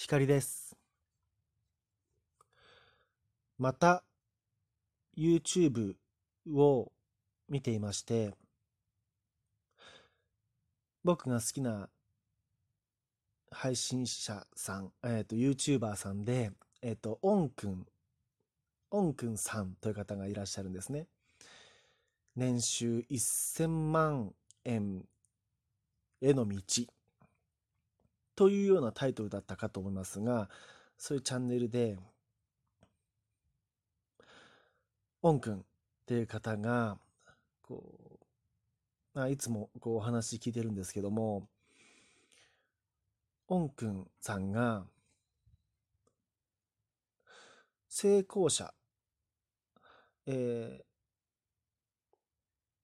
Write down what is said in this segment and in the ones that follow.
光です。また、YouTube を見ていまして、僕が好きな配信者さん、えっ、ー、と、YouTuber さんで、えっ、ー、と、オンくん、オンくんさんという方がいらっしゃるんですね。年収1000万円への道というようなタイトルだったかと思いますが、そういうチャンネルで、オンくんっていう方が、こう、あいつもこうお話聞いてるんですけども、オンくんさんが、成功者、え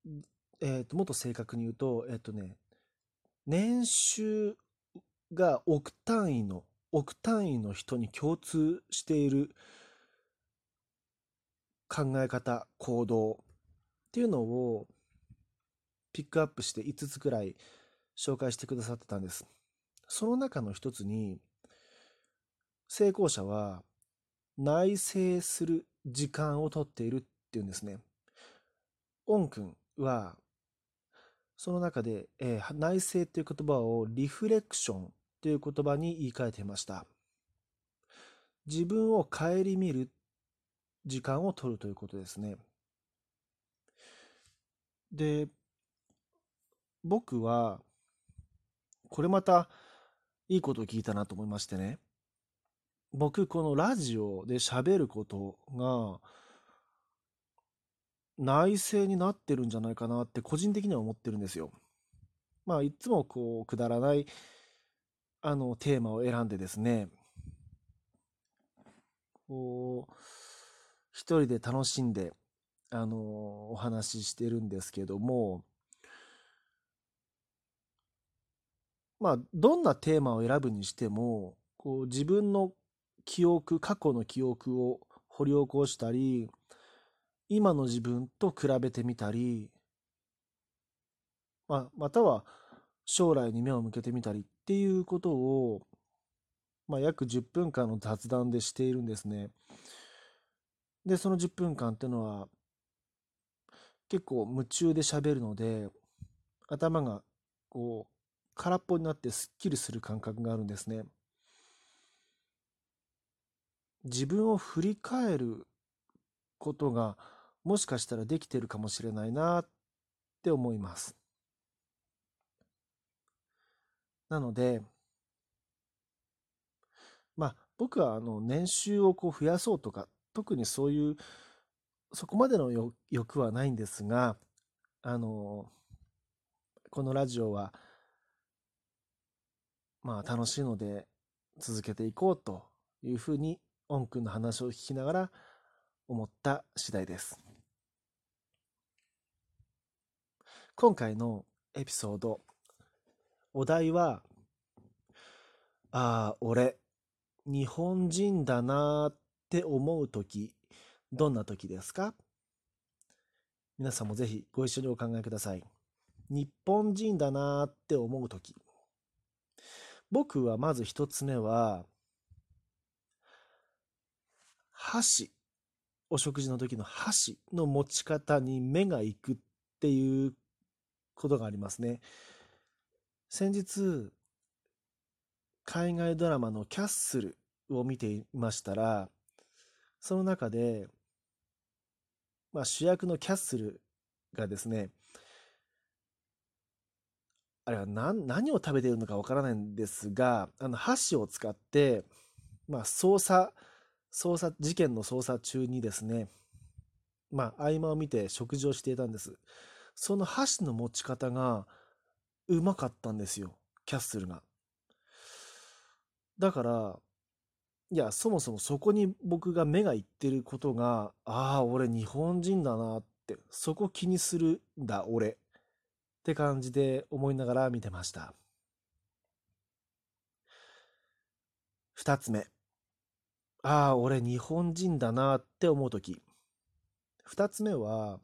ーえー、ともっと正確に言うと、えっ、ー、とね、年収が億単位の、億単位の人に共通している考え方、行動っていうのをピックアップして5つくらい紹介してくださってたんです。その中の一つに、成功者は内省する時間をとっているっていうんですね。オン君はその中で、えー、内省っていう言葉をリフレクションという言葉に言い換えていました。自分を顧みる時間を取るということですね。で、僕は、これまたいいことを聞いたなと思いましてね。僕、このラジオで喋ることが、内省になってるんじゃないかなって個人的には思ってるんですよ。まあ、いつもこう、くだらないあの、テーマを選んでですね、こう、一人で楽しんで、あの、お話ししてるんですけども、まあ、どんなテーマを選ぶにしても、こう、自分の記憶、過去の記憶を掘り起こしたり、今の自分と比べてみたり、まあ、または将来に目を向けてみたりっていうことを、まあ、約10分間の雑談でしているんですね。で、その10分間っていうのは、結構夢中で喋るので、頭がこう、空っぽになってすっきりする感覚があるんですね。自分を振り返ることがもしかしたらできてるかもしれないなって思います。なので、まあ、僕はあの年収をこう増やそうとか、特にそういう、そこまでの欲はないんですが、あの、このラジオは、まあ楽しいので続けていこうというふうに、オン君の話を聞きながら思った次第です。今回のエピソードお題は、ああ、俺、日本人だなって思うとき、どんなときですか？皆さんもぜひご一緒にお考えください。日本人だなって思うとき。僕はまず一つ目は、箸。お食事の時の箸の持ち方に目が行くっていうことがありますね。先日、海外ドラマのキャッスルを見ていましたら、その中で、まあ、主役のキャッスルがですね、あれは何何を食べているのかわからないんですが、あの箸を使って、まあ、捜査、捜査、事件の捜査中にですね、まあ、合間を見て食事をしていたんです。その箸の持ち方が、うまかったんですよ。キャッスルが。だから、いや、そもそもそこに僕が目がいってることが、ああ、俺日本人だなって、そこ気にするんだ、俺。って感じで思いながら見てました。二つ目。ああ、俺日本人だなって思うとき。二つ目は、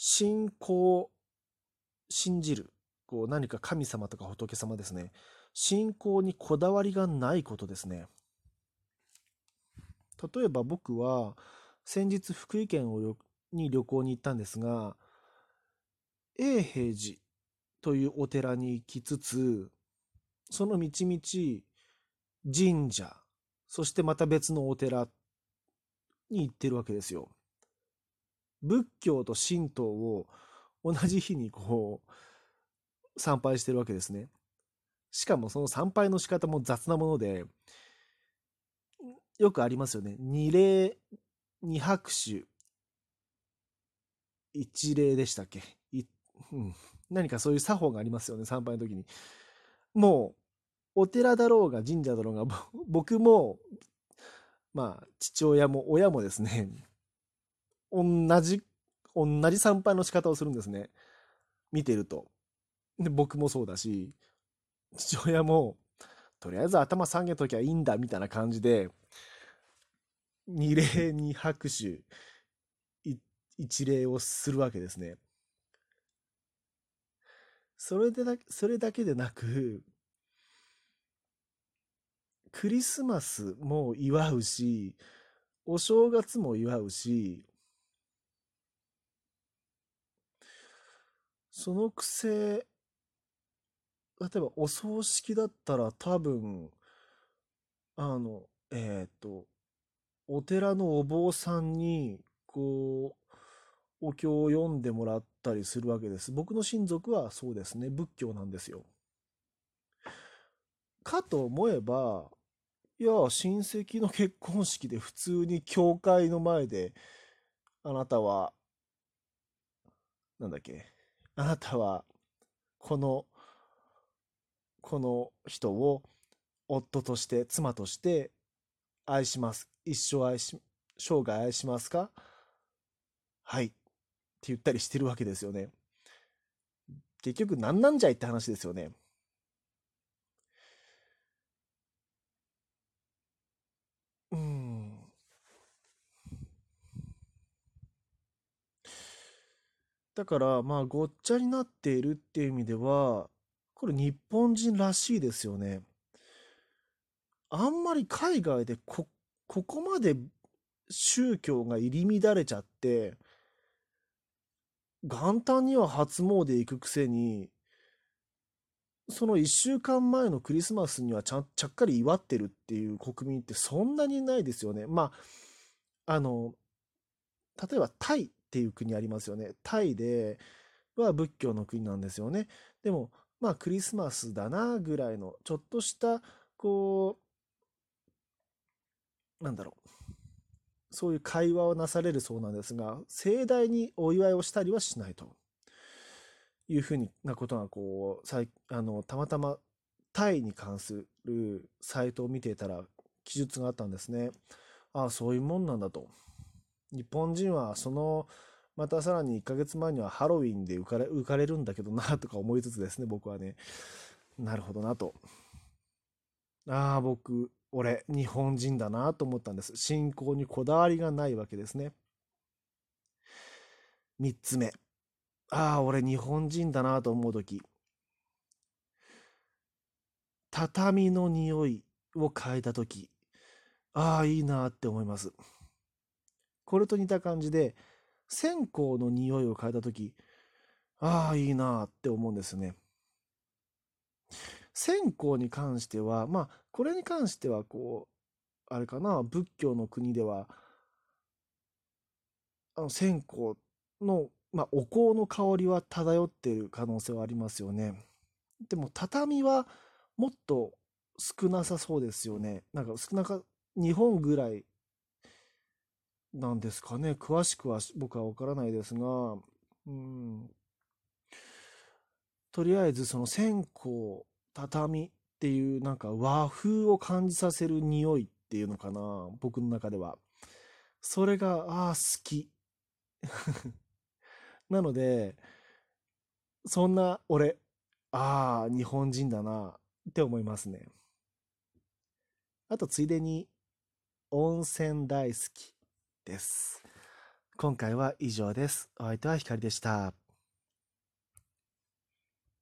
信仰信じる、こう何か神様とか仏様ですね、信仰にこだわりがないことですね。例えば僕は先日福井県をに旅行に行ったんですが、永平寺というお寺に行きつつ、その道々神社、そしてまた別のお寺に行ってるわけですよ。仏教と神道を同じ日にこう参拝してるわけですね。しかもその参拝の仕方も雑なもので、よくありますよね。二礼、二拍手、一礼でしたっけ？うん、何かそういう作法がありますよね、参拝の時に。もう、お寺だろうが神社だろうが、僕も、まあ、父親も親もですね、同じ、同じ参拝の仕方をするんですね。見てると。で、僕もそうだし、父親も、とりあえず頭下げときゃいいんだ、みたいな感じで、二礼に拍手、一礼をするわけですね。それでだ、それだけでなく、クリスマスも祝うし、お正月も祝うし、そのくせ、例えばお葬式だったら多分、あの、えっ、ー、と、お寺のお坊さんに、こう、お経を読んでもらったりするわけです。僕の親族はそうですね、仏教なんですよ。かと思えば、いや、親戚の結婚式で普通に教会の前で、あなたは、なんだっけ、あなたは、この、この人を夫として、妻として愛します。一生愛し、生涯愛しますか？はい。って言ったりしてるわけですよね。結局何なんじゃいって話ですよね。だから、まあ、ごっちゃになっているっていう意味では、これ日本人らしいですよね。あんまり海外でこ、ここまで宗教が入り乱れちゃって、元旦には初詣行くくせに、その1週間前のクリスマスにはちゃちゃっかり祝ってるっていう国民ってそんなにないですよね。まあ、あの、例えばタイっていう国ありますよね。タイでは仏教の国なんですよね。でも、まあクリスマスだなぐらいの、ちょっとした、こう、なんだろう。そういう会話をなされるそうなんですが、盛大にお祝いをしたりはしないというふうなことが、こう、あの、たまたまタイに関するサイトを見ていたら記述があったんですね。ああ、そういうもんなんだと。日本人はその、またさらに1ヶ月前にはハロウィンで浮かれ浮かれるんだけどな とか思いつつですね、僕はね、なるほどなと。ああ、僕、俺、日本人だなと思ったんです。信仰にこだわりがないわけですね。三つ目。ああ、俺日本人だなと思うとき。畳の匂いを変えたとき。ああ、いいなって思います。これと似た感じで、線香の匂いを変えたとき。ああ、いいなって思うんですね。線香に関しては、まあ、これに関しては、こう、あれかな、仏教の国では、あの線香の、まあ、お香の香りは漂っている可能性はありますよね。でも、畳はもっと少なさそうですよね。なんか少なか、日本ぐらいなんですかね。詳しくは僕はわからないですが、うん。とりあえずその線香畳っていうなんか和風を感じさせる匂いっていうのかな僕の中では。それが、ああ、好き。なので、そんな俺、ああ、日本人だなって思いますね。あと、ついでに、温泉大好きです。今回は以上です。お相手はひかりでした。